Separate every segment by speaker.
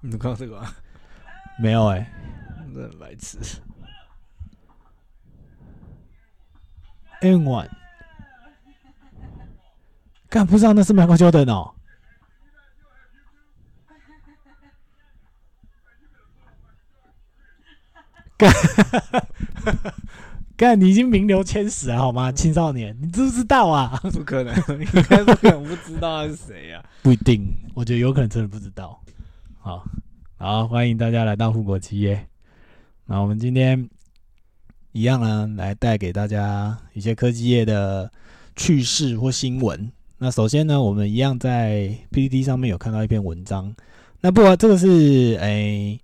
Speaker 1: 你看到这个吗？
Speaker 2: 没有哎、
Speaker 1: 真的很白痴。
Speaker 2: N one，干不知道那是 Michael Jordan 哦。干，干，你已经名流千史了好吗？青少年，你知不知道啊？
Speaker 1: 不可能，应该不可能不知道他是谁呀、
Speaker 2: 不一定，我觉得有可能真的不知道。好，好，欢迎大家来到富国企业。那我们今天一样呢，来带给大家一些科技业的趣事或新闻。那首先呢，我们一样在 PPT 上面有看到一篇文章。那不过这个是诶、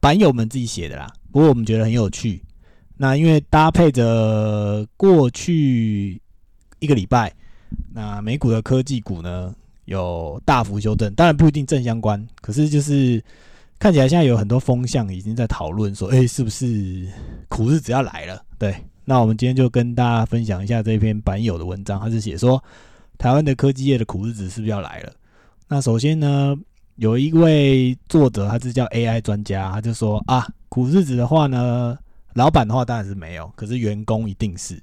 Speaker 2: 版友们自己写的啦，不过我们觉得很有趣。那因为搭配着过去一个礼拜，那美股的科技股呢有大幅修正，当然不一定正相关，可是就是看起来现在有很多风向已经在讨论说，哎、是不是苦日子要来了？对，那我们今天就跟大家分享一下这篇版友的文章，他是写说台湾的科技业的苦日子是不是要来了？那首先呢，有一位作者，他是叫 AI 专家，他就说啊，苦日子的话呢，老板的话当然是没有，可是员工一定是。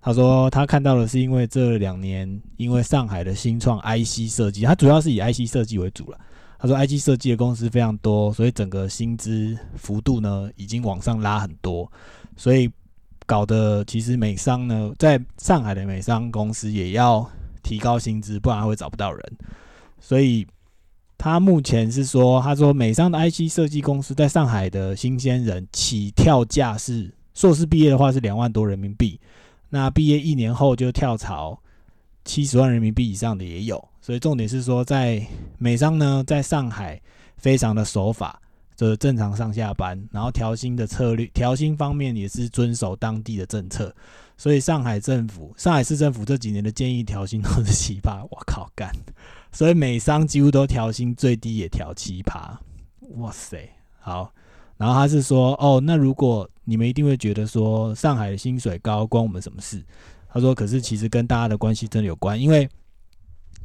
Speaker 2: 他说他看到的是因为这两年，因为上海的新创 IC 设计，它主要是以 IC 设计为主了。他说 IC 设计的公司非常多，所以整个薪资幅度呢已经往上拉很多，所以搞得其实美商呢，在上海的美商公司也要提高薪资，不然会找不到人。所以他目前是说，他说美商的 IC 设计公司在上海的新鲜人起跳价是硕士毕业的话是两万多人民币，那毕业一年后就跳槽七十万人民币以上的也有。所以重点是说，在美商呢，在上海非常的守法，就是正常上下班，然后调薪的策略，调薪方面也是遵守当地的政策。所以上海政府、上海市政府这几年的建议调薪都是七八，我靠干！所以美商几乎都调薪，最低也调七趴，哇塞！好，然后他是说，哦，那如果你们一定会觉得说上海的薪水高，关我们什么事？他说，可是其实跟大家的关系真的有关，因为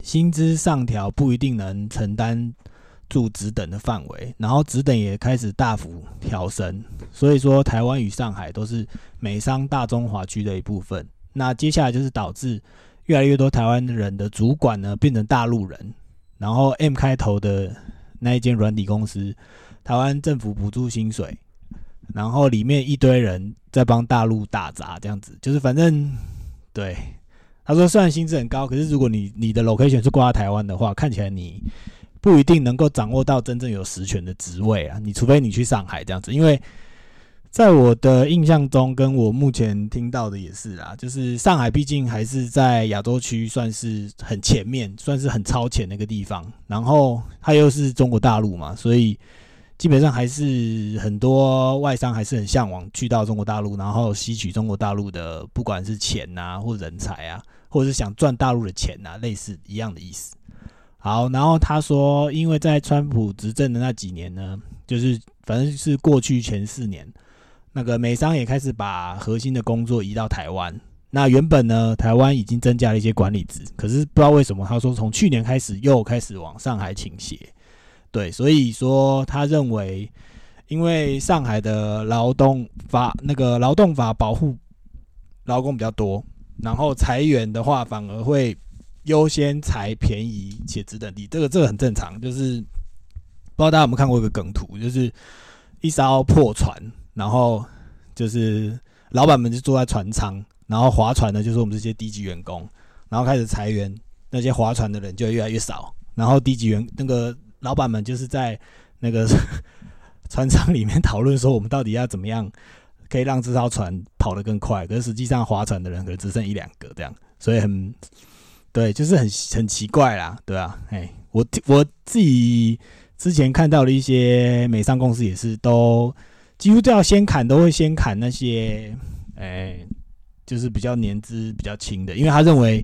Speaker 2: 薪资上调不一定能承担住职等的范围，然后职等也开始大幅调升，所以说台湾与上海都是美商大中华区的一部分。那接下来就是导致越来越多台湾人的主管呢变成大陆人，然后 M 开头的那一间软体公司，台湾政府补助薪水，然后里面一堆人在帮大陆打杂，这样子就是反正对。他说：“虽然薪资很高，可是如果你你的 location 是挂在台湾的话，看起来你不一定能够掌握到真正有实权的职位啊。你除非你去上海这样子，因为在我的印象中，跟我目前听到的也是啦，就是上海毕竟还是在亚洲区算是很前面，算是很超前的一个地方。然后它又是中国大陆嘛，所以基本上还是很多外商还是很向往去到中国大陆，然后吸取中国大陆的不管是钱呐、或人才啊，或者是想赚大陆的钱呐、类似一样的意思。好，然后他说，因为在川普执政的那几年呢，就是反正是过去前四年，那个美商也开始把核心的工作移到台湾。那原本呢，台湾已经增加了一些管理职，可是不知道为什么，他说从去年开始又开始往上海倾斜。对，所以说他认为，因为上海的劳动法那个劳动法保护劳工比较多，然后裁员的话反而会优先裁便宜且值等低，这个这个很正常。就是不知道大家有没有看过一个梗图，就是一艘破船，然后就是老板们就坐在船舱，然后划船的就是我们这些低级员工，然后开始裁员，那些划船的人就越来越少，然后低级员那个老板们就是在那个 船舱里面讨论说，我们到底要怎么样可以让这艘船跑得更快，可是实际上划船的人可能只剩一两个这样，所以很对，就是很很奇怪啦，对啊，哎，我我自己之前看到的一些美商公司也是都几乎都要先砍，都会先砍那些，哎，就是比较年资比较轻的，因为他认为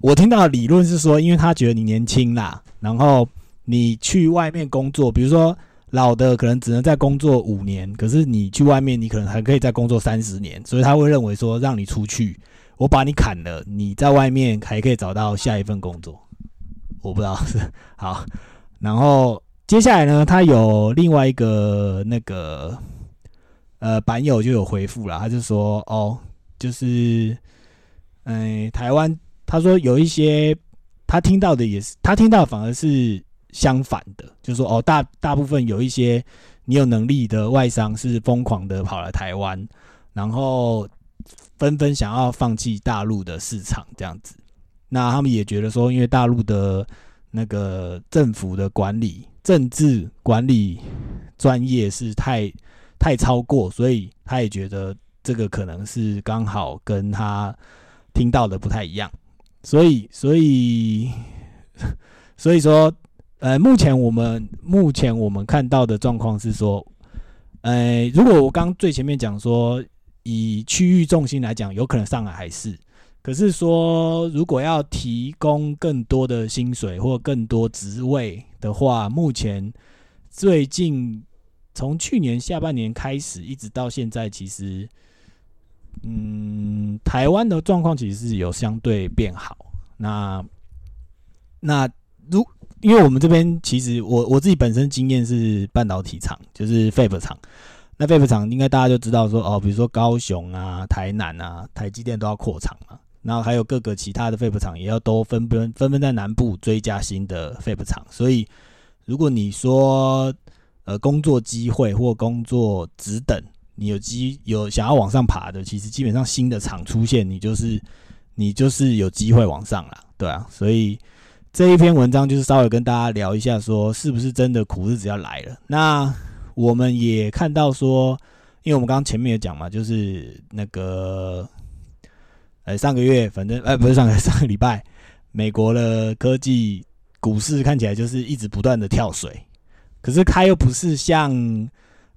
Speaker 2: 我听到的理论是说，因为他觉得你年轻啦，然后你去外面工作，比如说老的可能只能再工作五年，可是你去外面，你可能还可以再工作三十年，所以他会认为说，让你出去，我把你砍了，你在外面还可以找到下一份工作。我不知道是好，然后接下来呢，他有另外一个那个呃版友就有回复了，他就说哦，就是嗯、台湾他说有一些他听到的也是，他听到反而是相反的，就说哦大大部分有一些你有能力的外商是疯狂的跑来台湾，然后纷纷想要放弃大陆的市场这样子。那他们也觉得说，因为大陆的那个政府的管理、政治管理专业是太太超过，所以他也觉得这个可能是刚好跟他听到的不太一样。所以，所以，所以说，呃，目前我们目前我们看到的状况是说，呃，如果我刚最前面讲说，以区域重心来讲，有可能上海还是，可是说如果要提供更多的薪水或更多职位的话，目前最近从去年下半年开始一直到现在，其实。嗯，台湾的状况其实是有相对变好。那那如因为我们这边其实我我自己本身经验是半导体厂，就是 Fab 厂。那 Fab 厂应该大家就知道说哦，比如说高雄啊、台南啊、台积电都要扩厂嘛，然后还有各个其他的 Fab 厂也要都纷纷纷纷在南部追加新的 Fab 厂。所以如果你说呃工作机会或工作职等，你有机有想要往上爬的，其实基本上新的厂出现，你就是你就是有机会往上啦，对啊，所以这一篇文章就是稍微跟大家聊一下，说是不是真的苦日子要来了。那我们也看到说，因为我们刚刚前面也讲嘛，就是那个呃上个月，反正呃不是上个上个礼拜，美国的科技股市看起来就是一直不断的跳水，可是它又不是像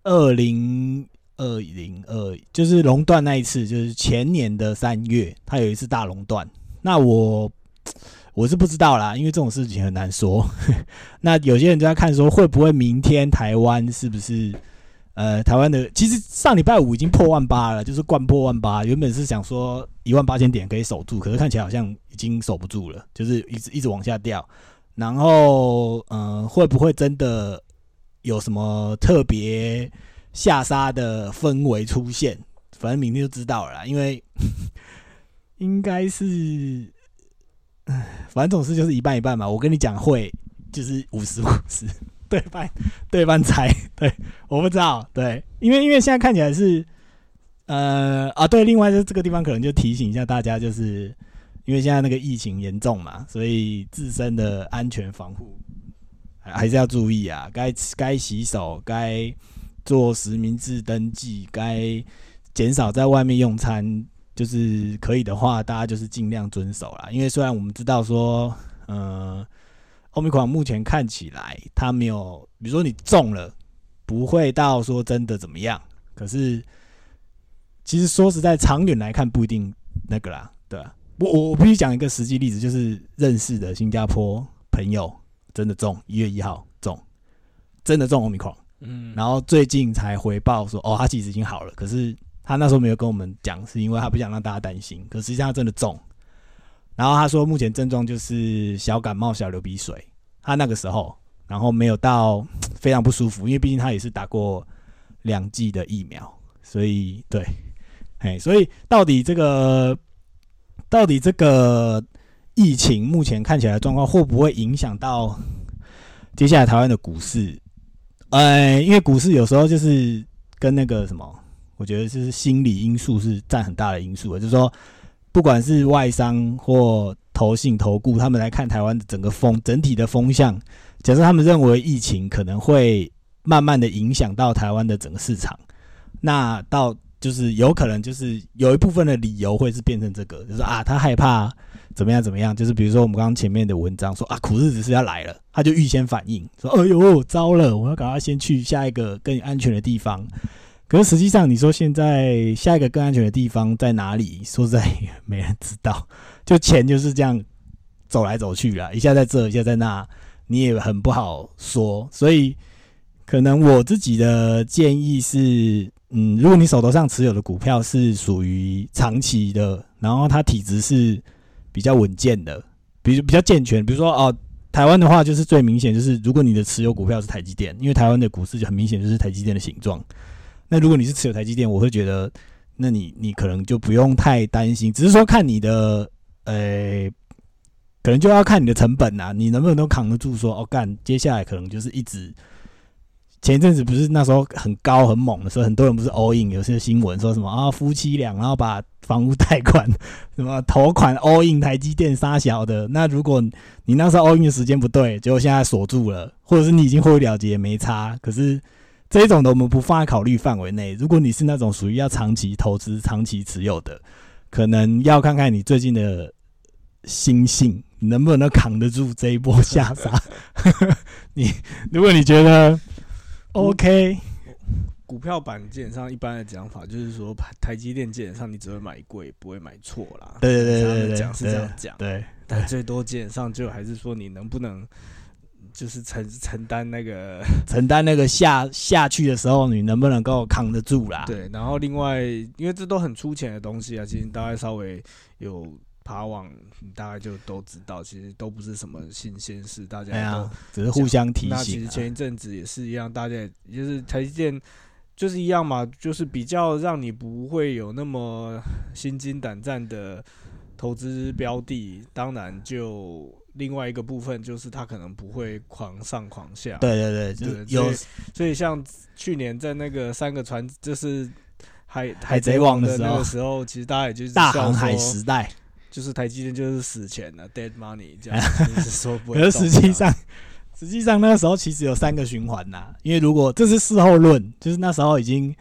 Speaker 2: 二零。二零二就是熔断那一次，就是前年的三月，它有一次大熔断。那我我是不知道啦，因为这种事情很难说。那有些人就在看说，会不会明天台湾是不是呃台湾的？其实上礼拜五已经破万八了，就是灌破万八。原本是想说一万八千点可以守住，可是看起来好像已经守不住了，就是一直一直往下掉。然后嗯、呃，会不会真的有什么特别？下杀的氛围出现，反正明天就知道了啦。因为应该是，反正总是就是一半一半嘛。我跟你讲会，就是五十五十，对半对半猜。对，我不知道。对，因为因为现在看起来是，呃啊，对。另外，就这个地方可能就提醒一下大家，就是因为现在那个疫情严重嘛，所以自身的安全防护还是要注意啊。该该洗手，该。做实名制登记，该减少在外面用餐，就是可以的话，大家就是尽量遵守啦。因为虽然我们知道说，呃，欧米狂目前看起来它没有，比如说你中了，不会到说真的怎么样。可是，其实说实在，长远来看不一定那个啦，对吧？我我我必须讲一个实际例子，就是认识的新加坡朋友真的中，一月一号中，真的中欧米狂。嗯，然后最近才回报说，哦，他其实已经好了，可是他那时候没有跟我们讲，是因为他不想让大家担心。可实际上他真的中，然后他说目前症状就是小感冒、小流鼻水。他那个时候，然后没有到非常不舒服，因为毕竟他也是打过两剂的疫苗，所以对，哎，所以到底这个到底这个疫情目前看起来状况，会不会影响到接下来台湾的股市？呃，因为股市有时候就是跟那个什么，我觉得就是心理因素是占很大的因素的。就是说，不管是外商或投信投顾，他们来看台湾整个风整体的风向，假设他们认为疫情可能会慢慢的影响到台湾的整个市场，那到就是有可能就是有一部分的理由会是变成这个，就是啊，他害怕。怎么样？怎么样？就是比如说我们刚刚前面的文章说啊，苦日子是要来了，他就预先反应说：“哎呦，糟了，我要赶快先去下一个更安全的地方。”可是实际上，你说现在下一个更安全的地方在哪里？说实在，没人知道。就钱就是这样走来走去啦，一下在这，一下在那，你也很不好说。所以，可能我自己的建议是，嗯，如果你手头上持有的股票是属于长期的，然后它体质是。比较稳健的，比如比较健全，比如说哦，台湾的话，就是最明显，就是如果你的持有股票是台积电，因为台湾的股市就很明显就是台积电的形状。那如果你是持有台积电，我会觉得，那你你可能就不用太担心，只是说看你的，呃，可能就要看你的成本啊，你能不能都扛得住？说哦，干，接下来可能就是一直。前一阵子不是那时候很高很猛的时候，很多人不是 all in，有些新闻说什么啊夫妻俩然后把房屋贷款什么头款 all in 台积电杀小的，那如果你那时候 all in 的时间不对，结果现在锁住了，或者是你已经获利了结也没差，可是这种的我们不放在考虑范围内。如果你是那种属于要长期投资、长期持有的，可能要看看你最近的心性能不能扛得住这一波下杀。你如果你觉得，OK，
Speaker 1: 股票板基本上一般的讲法就是说，台积电基本上你只会买贵，不会买错啦。
Speaker 2: 对对对对对，
Speaker 1: 讲是这样讲。
Speaker 2: 对，
Speaker 1: 但最多基本上就还是说你能不能，就是承承担那个
Speaker 2: 承担那个下下去的时候，你能不能够扛得住啦？
Speaker 1: 对，然后另外，因为这都很粗浅的东西啊，其实大概稍微有。爬网，你大概就都知道，其实都不是什么新鲜事，大家都
Speaker 2: 只是互相提醒。那
Speaker 1: 其实前一阵子也是一样，大家就是台积电就是一样嘛，就是比较让你不会有那么心惊胆战的投资标的。当然，就另外一个部分就是他可能不会狂上狂下。
Speaker 2: 对对对，就是有。
Speaker 1: 所以像去年在那个三个船，就是海
Speaker 2: 海
Speaker 1: 贼
Speaker 2: 王
Speaker 1: 的那个
Speaker 2: 时
Speaker 1: 候，其实大家也就是
Speaker 2: 大航海时代。
Speaker 1: 就是台积电就是死钱了，dead money 这样，就是说不。
Speaker 2: 可是实际上，实际上那个时候其实有三个循环呐。因为如果这是事后论，就是那时候已经，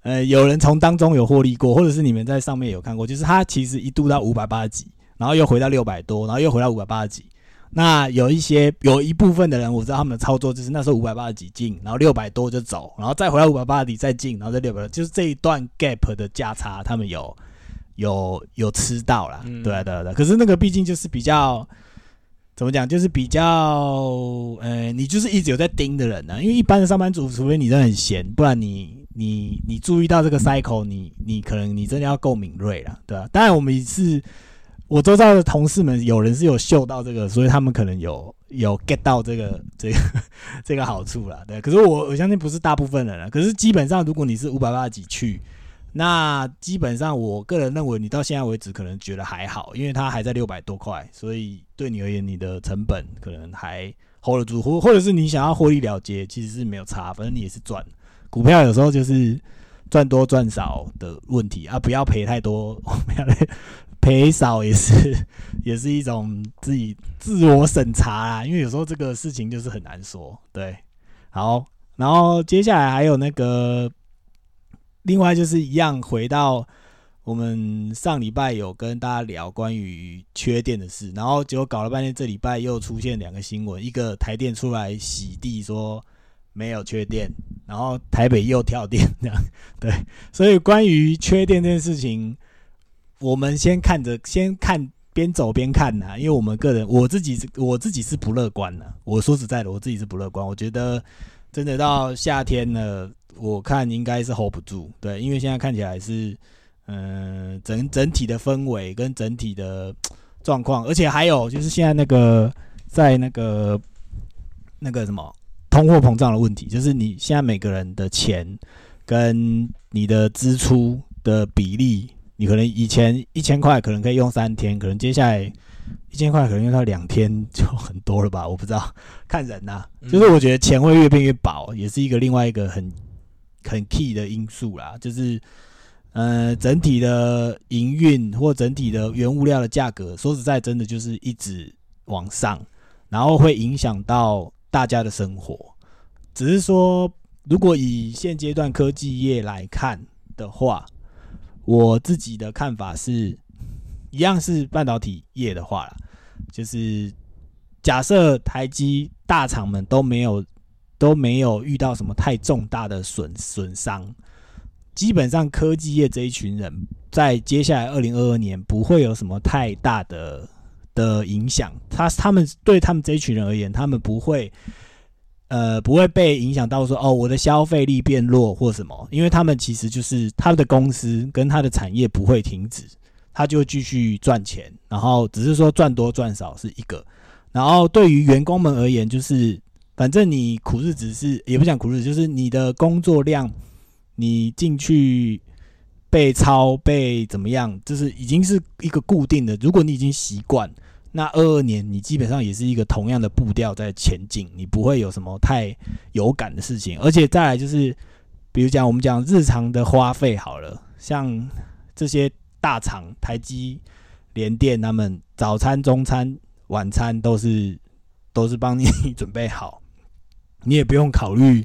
Speaker 2: 呃，有人从当中有获利过，或者是你们在上面有看过，就是它其实一度到五百八十几，然后又回到六百多，然后又回到五百八十几。那有一些有一部分的人，我知道他们的操作就是那时候五百八十几进，然后六百多就走，然后再回到五百八十几再进，然后再六百，就是这一段 gap 的价差，他们有。有有吃到啦，对对对，可是那个毕竟就是比较怎么讲，就是比较呃，你就是一直有在盯的人呢。因为一般的上班族，除非你真的很闲，不然你你你注意到这个 cycle，你你可能你真的要够敏锐了，对吧？当然，我们是我周遭的同事们，有人是有嗅到这个，所以他们可能有有 get 到这个这个 这个好处了，对。可是我我相信不是大部分人了。可是基本上，如果你是五百八十几去。那基本上，我个人认为，你到现在为止可能觉得还好，因为它还在六百多块，所以对你而言，你的成本可能还 hold 得住，或或者是你想要获利了结，其实是没有差，反正你也是赚。股票有时候就是赚多赚少的问题啊，不要赔太多，赔少也是也是一种自己自我审查啊，因为有时候这个事情就是很难说。对，好，然后接下来还有那个。另外就是一样，回到我们上礼拜有跟大家聊关于缺电的事，然后结果搞了半天，这礼拜又出现两个新闻，一个台电出来洗地说没有缺电，然后台北又跳电，这样对。所以关于缺电这件事情，我们先看着，先看边走边看呐，因为我们个人我自己我自己是不乐观的。我说实在的，我自己是不乐观，我觉得真的到夏天了。我看应该是 hold 不住，对，因为现在看起来是，嗯，整整体的氛围跟整体的状况，而且还有就是现在那个在那个那个什么通货膨胀的问题，就是你现在每个人的钱跟你的支出的比例，你可能以前一千块可能可以用三天，可能接下来一千块可能用到两天就很多了吧？我不知道，看人呐，就是我觉得钱会越变越薄，也是一个另外一个很。很 key 的因素啦，就是，呃，整体的营运或整体的原物料的价格，说实在，真的就是一直往上，然后会影响到大家的生活。只是说，如果以现阶段科技业来看的话，我自己的看法是，一样是半导体业的话啦，就是假设台积大厂们都没有。都没有遇到什么太重大的损损伤，基本上科技业这一群人在接下来二零二二年不会有什么太大的的影响。他他们对他们这一群人而言，他们不会呃不会被影响到说哦我的消费力变弱或什么，因为他们其实就是他的公司跟他的产业不会停止，他就继续赚钱，然后只是说赚多赚少是一个。然后对于员工们而言，就是反正你苦日子是也不讲苦日子，就是你的工作量，你进去被抄被怎么样，就是已经是一个固定的。如果你已经习惯，那二二年你基本上也是一个同样的步调在前进，你不会有什么太有感的事情。而且再来就是，比如讲我们讲日常的花费好了，像这些大厂，台积、联电他们早餐、中餐、晚餐都是都是帮你准备好，你也不用考虑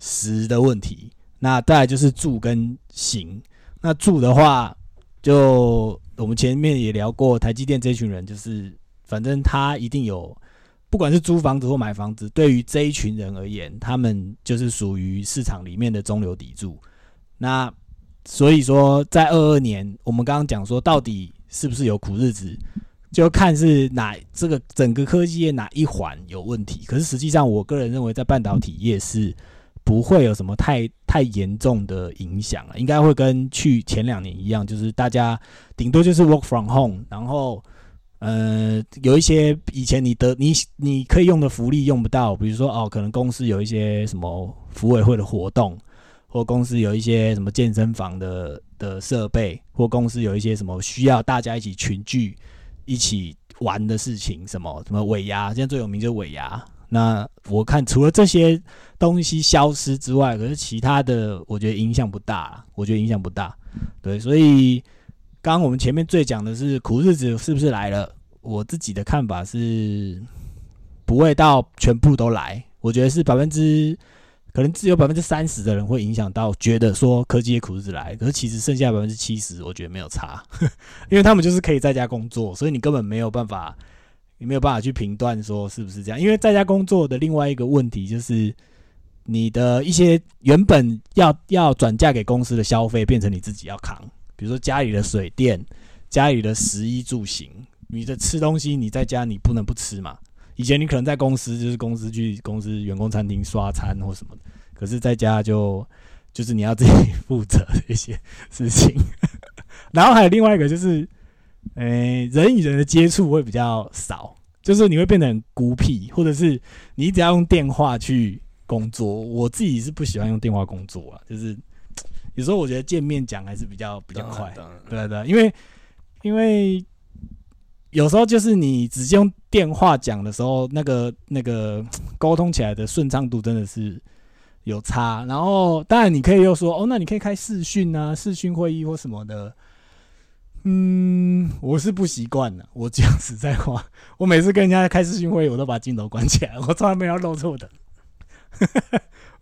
Speaker 2: 食的问题。那再来就是住跟行，那住的话，就我们前面也聊过，台积电这群人就是，反正他一定有，不管是租房子或买房子，对于这一群人而言，他们就是属于市场里面的中流砥柱。那所以说，在二二年，我们刚刚讲说，到底是不是有苦日子，就看是哪这个整个科技业哪一环有问题。可是实际上，我个人认为，在半导体业是不会有什么太太严重的影响了，应该会跟去前两年一样，就是大家顶多就是 work from home，然后呃有一些以前你得你你可以用的福利用不到，比如说哦，可能公司有一些什么服委会的活动。或公司有一些什么健身房的的设备，或公司有一些什么需要大家一起群聚、一起玩的事情，什么什么尾牙，现在最有名就是尾牙。那我看除了这些东西消失之外，可是其他的我觉得影响不大，我觉得影响不大。对，所以刚刚我们前面最讲的是苦日子是不是来了？我自己的看法是不会到全部都来，我觉得是百分之。可能只有百分之三十的人会影响到，觉得说科技的苦日子来，可是其实剩下百分之七十，我觉得没有差，因为他们就是可以在家工作，所以你根本没有办法，你没有办法去评断说是不是这样。因为在家工作的另外一个问题就是，你的一些原本要要转嫁给公司的消费，变成你自己要扛，比如说家里的水电、家里的食衣住行，你的吃东西你在家你不能不吃嘛。以前你可能在公司，就是公司去公司员工餐厅刷餐或什么，可是在家就就是你要自己负责的一些事情。然后还有另外一个就是，呃、人与人的接触会比较少，就是你会变得很孤僻，或者是你只要用电话去工作。我自己是不喜欢用电话工作啊，就是有时候我觉得见面讲还是比较比较快。对啊对啊，因为因为有时候就是你直接用电话讲的时候，那个那个 沟通起来的顺畅度真的是有差。然后当然你可以又说哦，那你可以开视讯啊，视讯会议或什么的。嗯，我是不习惯的。我讲实在话，我每次跟人家开视讯会议，我都把镜头关起来，我从来没有露出我的。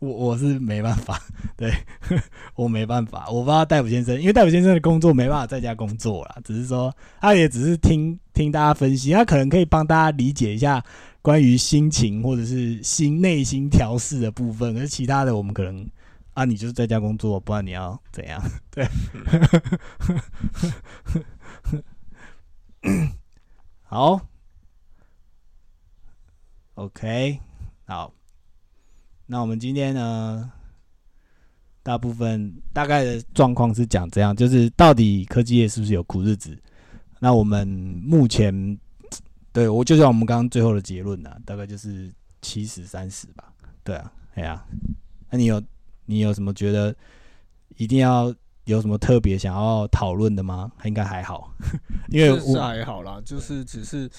Speaker 2: 我我是没办法，对 我没办法，我不知道戴普先生，因为戴普先生的工作没办法在家工作啦，只是说他也只是听听大家分析，他可能可以帮大家理解一下关于心情或者是心内心调试的部分，可是其他的我们可能啊，你就是在家工作，不然你要怎样？对，好，OK，好。那我们今天呢，大部分大概的状况是讲这样，就是到底科技业是不是有苦日子？那我们目前对我就像我们刚刚最后的结论啊，大概就是七十三十吧。对啊，哎呀、那你有你有什么觉得一定要有什么特别想要讨论的吗？应该还好，因为
Speaker 1: 是
Speaker 2: 我
Speaker 1: 还好啦，就是只是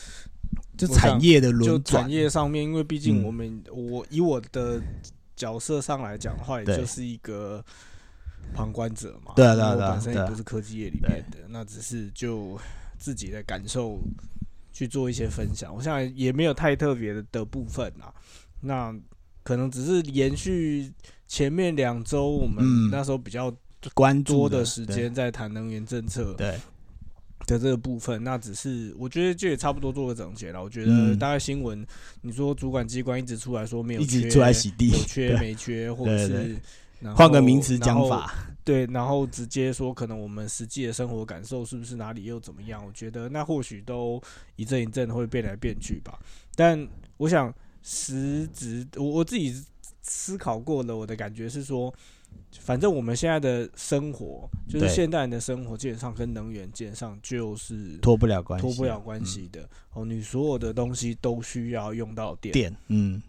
Speaker 2: 就产业的
Speaker 1: 就
Speaker 2: 轮转
Speaker 1: 产，业上面，因为毕竟
Speaker 2: 嗯
Speaker 1: 我们、我以我的角色上来讲的话，也就是一个旁观者嘛。
Speaker 2: 对啊对啊对
Speaker 1: 我本身也不是科技业里面的，那只是就自己的感受去做一些分享。我想也没有太特别的的部分啊，那可能只是延续前面两周我们
Speaker 2: 嗯
Speaker 1: 那时候比较
Speaker 2: 关注
Speaker 1: 多的时间在谈能源政策。
Speaker 2: 对，
Speaker 1: 的这个部分，那只是我觉得这也差不多做个总结了。我觉得
Speaker 2: 嗯
Speaker 1: 大概新闻，你说主管机关一直出来说没有缺，
Speaker 2: 一直出来洗地
Speaker 1: 有，缺没缺，或者是
Speaker 2: 换个名词讲法，
Speaker 1: 对，然后直接说可能我们实际的生活感受是不是哪里又怎么样？我觉得那或许都一阵一阵会变来变去吧。但我想实质，我我自己思考过了，我的感觉是说，反正我们现在的生活，就是现代人的生活，基本上跟能源基本上就是
Speaker 2: 脱不了关系，
Speaker 1: 脱不了关系的。哦，你所有的东西都需要用到电，
Speaker 2: 电，嗯，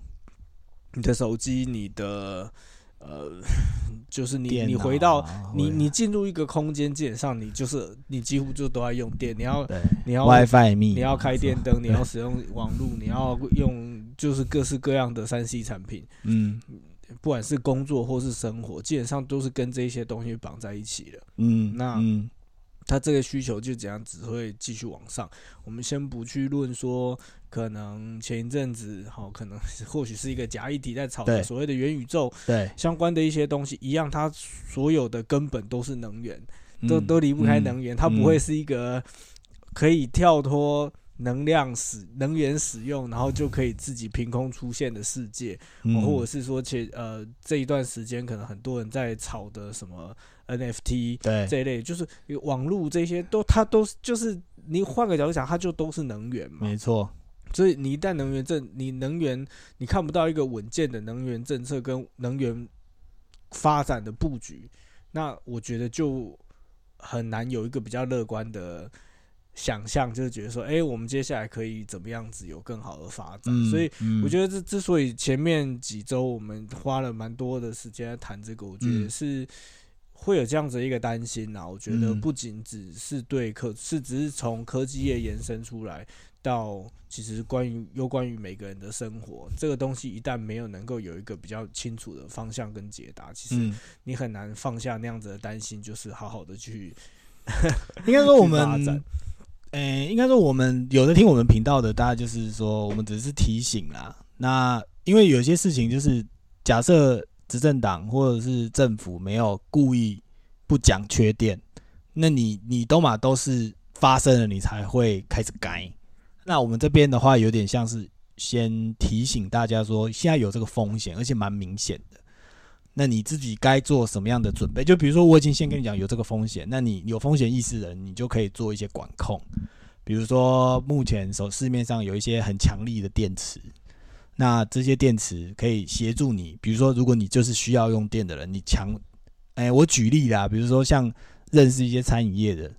Speaker 1: 你的手机，你的呃，就是你你回到
Speaker 2: 啊
Speaker 1: 你你进入一个空间，基本上你就是你几乎就都在用电，你要你要
Speaker 2: WiFi 密，
Speaker 1: 你要开电灯，你要使用网络，你要用就是各式各样的三 C 产品，
Speaker 2: 嗯
Speaker 1: 不管是工作或是生活，基本上都是跟这些东西绑在一起的。
Speaker 2: 嗯，
Speaker 1: 那
Speaker 2: 嗯
Speaker 1: 它这个需求就怎样只会继续往上。我们先不去论说，可能前一阵子好，可能或许是一个假议题在炒的所谓的元宇宙
Speaker 2: 对，
Speaker 1: 相关的一些东西，一样，它所有的根本都是能源，都
Speaker 2: 嗯
Speaker 1: 都离不开能源，它不会
Speaker 2: 嗯
Speaker 1: 是一个可以跳脱。能量使能源使用，然后就可以自己凭空出现的世界，
Speaker 2: 嗯。
Speaker 1: 或者是说，且呃这一段时间可能很多人在炒的什么 NFT，
Speaker 2: 对。
Speaker 1: 这一类，就是网络这些都，它都是就是你换个角度讲，它就都是能源嘛。
Speaker 2: 没错，
Speaker 1: 所以你一旦能源政，你能源你看不到一个稳健的能源政策跟能源发展的布局，那我觉得就很难有一个比较乐观的想象，就是觉得说，哎、我们接下来可以怎么样子有更好的发展。
Speaker 2: 嗯，
Speaker 1: 所以我觉得这之所以前面几周我们花了蛮多的时间来谈这个，我觉得
Speaker 2: 嗯
Speaker 1: 是会有这样子的一个担心啊。我觉得
Speaker 2: 嗯
Speaker 1: 不仅只是对科，是只是从科技业延伸出来，到其实关于有关于每个人的生活这个东西，一旦没有能够有一个比较清楚的方向跟解答，其实
Speaker 2: 嗯，
Speaker 1: 你很难放下那样子的担心，就是好好的去
Speaker 2: 应该说 我
Speaker 1: 去发展
Speaker 2: 们，诶、应该说我们有的听我们频道的，大家就是说，我们只是提醒啦。那因为有些事情就是，假设执政党或者是政府没有故意不讲缺点，那你你都嘛都是发生了，你才会开始改。那我们这边的话，有点像是先提醒大家说，现在有这个风险，而且蛮明显的。那你自己该做什么样的准备？就比如说，我已经先跟你讲有这个风险，那你有风险意识的人，你就可以做一些管控。比如说，目前手市面上有一些很强力的电池，那这些电池可以协助你。比如说，如果你就是需要用电的人，你强，哎、我举例啦，比如说像认识一些餐饮业的，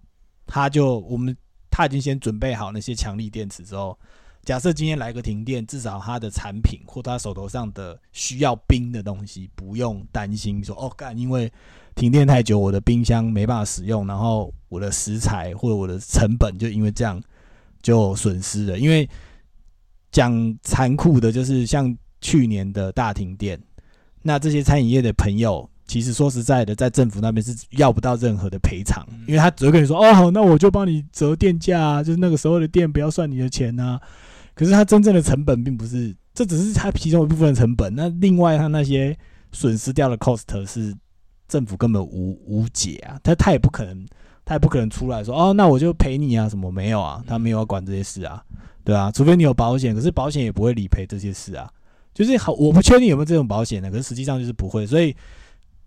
Speaker 2: 他就我们他已经先准备好那些强力电池之后，假设今天来个停电，至少他的产品或他手头上的需要冰的东西，不用担心说哦，干，因为停电太久，我的冰箱没办法使用，然后我的食材或者我的成本就因为这样就损失了。因为讲残酷的，就是像去年的大停电，那这些餐饮业的朋友。其实说实在的，在政府那边是要不到任何的赔偿，因为他只会跟你说：“哦，好，那我就帮你折电价啊，就是那个时候的电不要算你的钱啊。”可是它真正的成本并不是，这只是它其中一部分的成本。那另外它那些损失掉的 cost 是政府根本无无解啊，他他也不可能，他也不可能出来说哦，那我就赔你啊，什么没有啊，他没有要管这些事啊，对啊，除非你有保险，可是保险也不会理赔这些事啊，就是好，我不确定有没有这种保险的，可是实际上就是不会，所以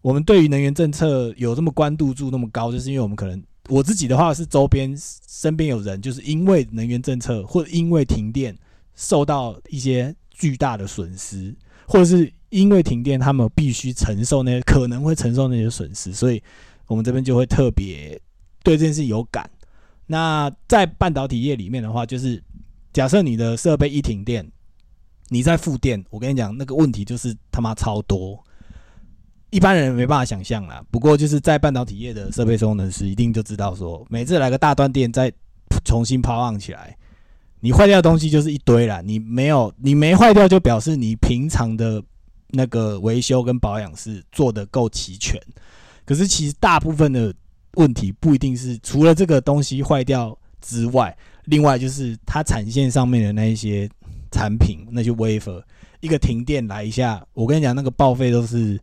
Speaker 2: 我们对于能源政策有这么关注度那么高，就是因为我们可能我自己的话是周边身边有人，就是因为能源政策或者因为停电受到一些巨大的损失，或者是因为停电，他们必须承受那些可能会承受那些损失，所以我们这边就会特别对这件事有感。那在半导体业里面的话，就是假设你的设备一停电，你在复电，我跟你讲，那个问题就是他妈超多。一般人没办法想象啦，不过就是在半导体业的设备工程师一定就知道说，每次来个大断电，再重新 power 起来，你坏掉的东西就是一堆啦。你没有，你没坏掉，就表示你平常的那个维修跟保养是做的够齐全。可是其实大部分的问题不一定是除了这个东西坏掉之外，另外就是它产线上面的那一些产品，那些 wafer，一个停电来一下，我跟你讲，那个报废都是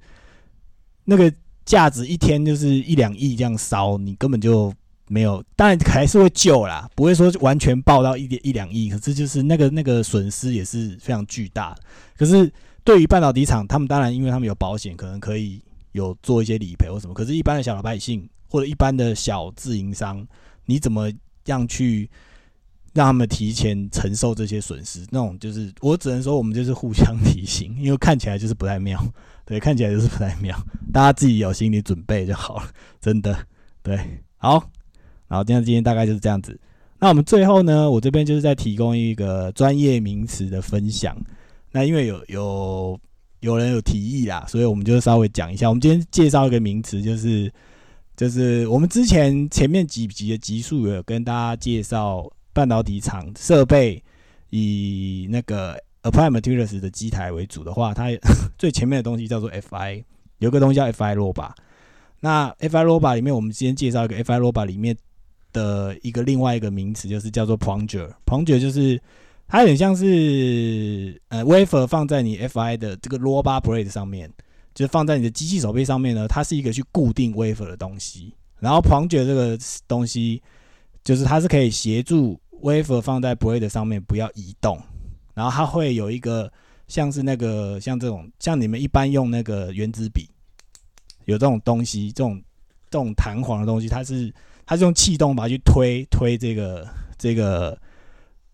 Speaker 2: 那个价值一天就是一两亿这样烧，你根本就没有，当然还是会救啦，不会说完全爆到一点一两亿，可是就是那个那个损失也是非常巨大。可是对于半导体厂，他们当然因为他们有保险，可能可以有做一些理赔或什么。可是，一般的小老百姓或者一般的小自营商，你怎么样去让他们提前承受这些损失？那种就是我只能说，我们就是互相提醒，因为看起来就是不太妙。对，看起来就是不太妙，大家自己有心理准备就好了，真的。对，好，然后今天今天大概就是这样子。那我们最后呢，我这边就是在提供一个专业名词的分享。那因为有有有人有提议啦，所以我们就稍微讲一下。我们今天介绍一个名词，就是就是我们之前前面几集的集数有跟大家介绍半导体厂设备以那个 Applied Materials 的机台为主的话，它 最前面的东西叫做 FI，有个东西叫 FI Roba。那 FI Roba 里面，我们今天介绍一个 FI Roba 里面的一个另外一个名词，就是叫做 Plunger。Plunger 就是它有点像是呃 wafer 放在你 FI 的这个 Roba Blade 上面，就是放在你的机器手背上面呢，它是一个去固定 wafer 的东西。然后 Plunger 这个东西，就是它是可以协助 wafer 放在 Blade 上面不要移动。然后它会有一个像是那个像这种像你们一般用那个原子笔有这种东西，这种这种弹簧的东西，它是它是用气动把它去推推这个这个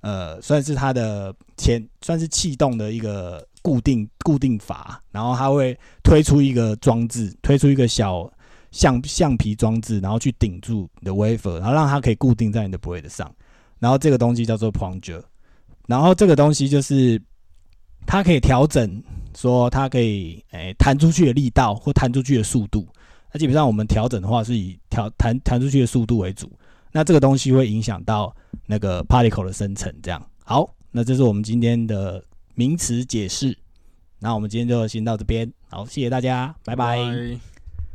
Speaker 2: 呃算是它的前算是气动的一个固定固定阀，然后它会推出一个装置，推出一个小橡橡皮装置，然后去顶住你的 wafer，然后让它可以固定在你的 blade 上，然后这个东西叫做 plunger。然后这个东西就是它可以调整，说它可以诶弹出去的力道或弹出去的速度。那基本上我们调整的话是以调弹弹出去的速度为主。那这个东西会影响到那个 particle 的生成。这样好，那这是我们今天的名词解释。那我们今天就先到这边，好，谢谢大家，拜拜。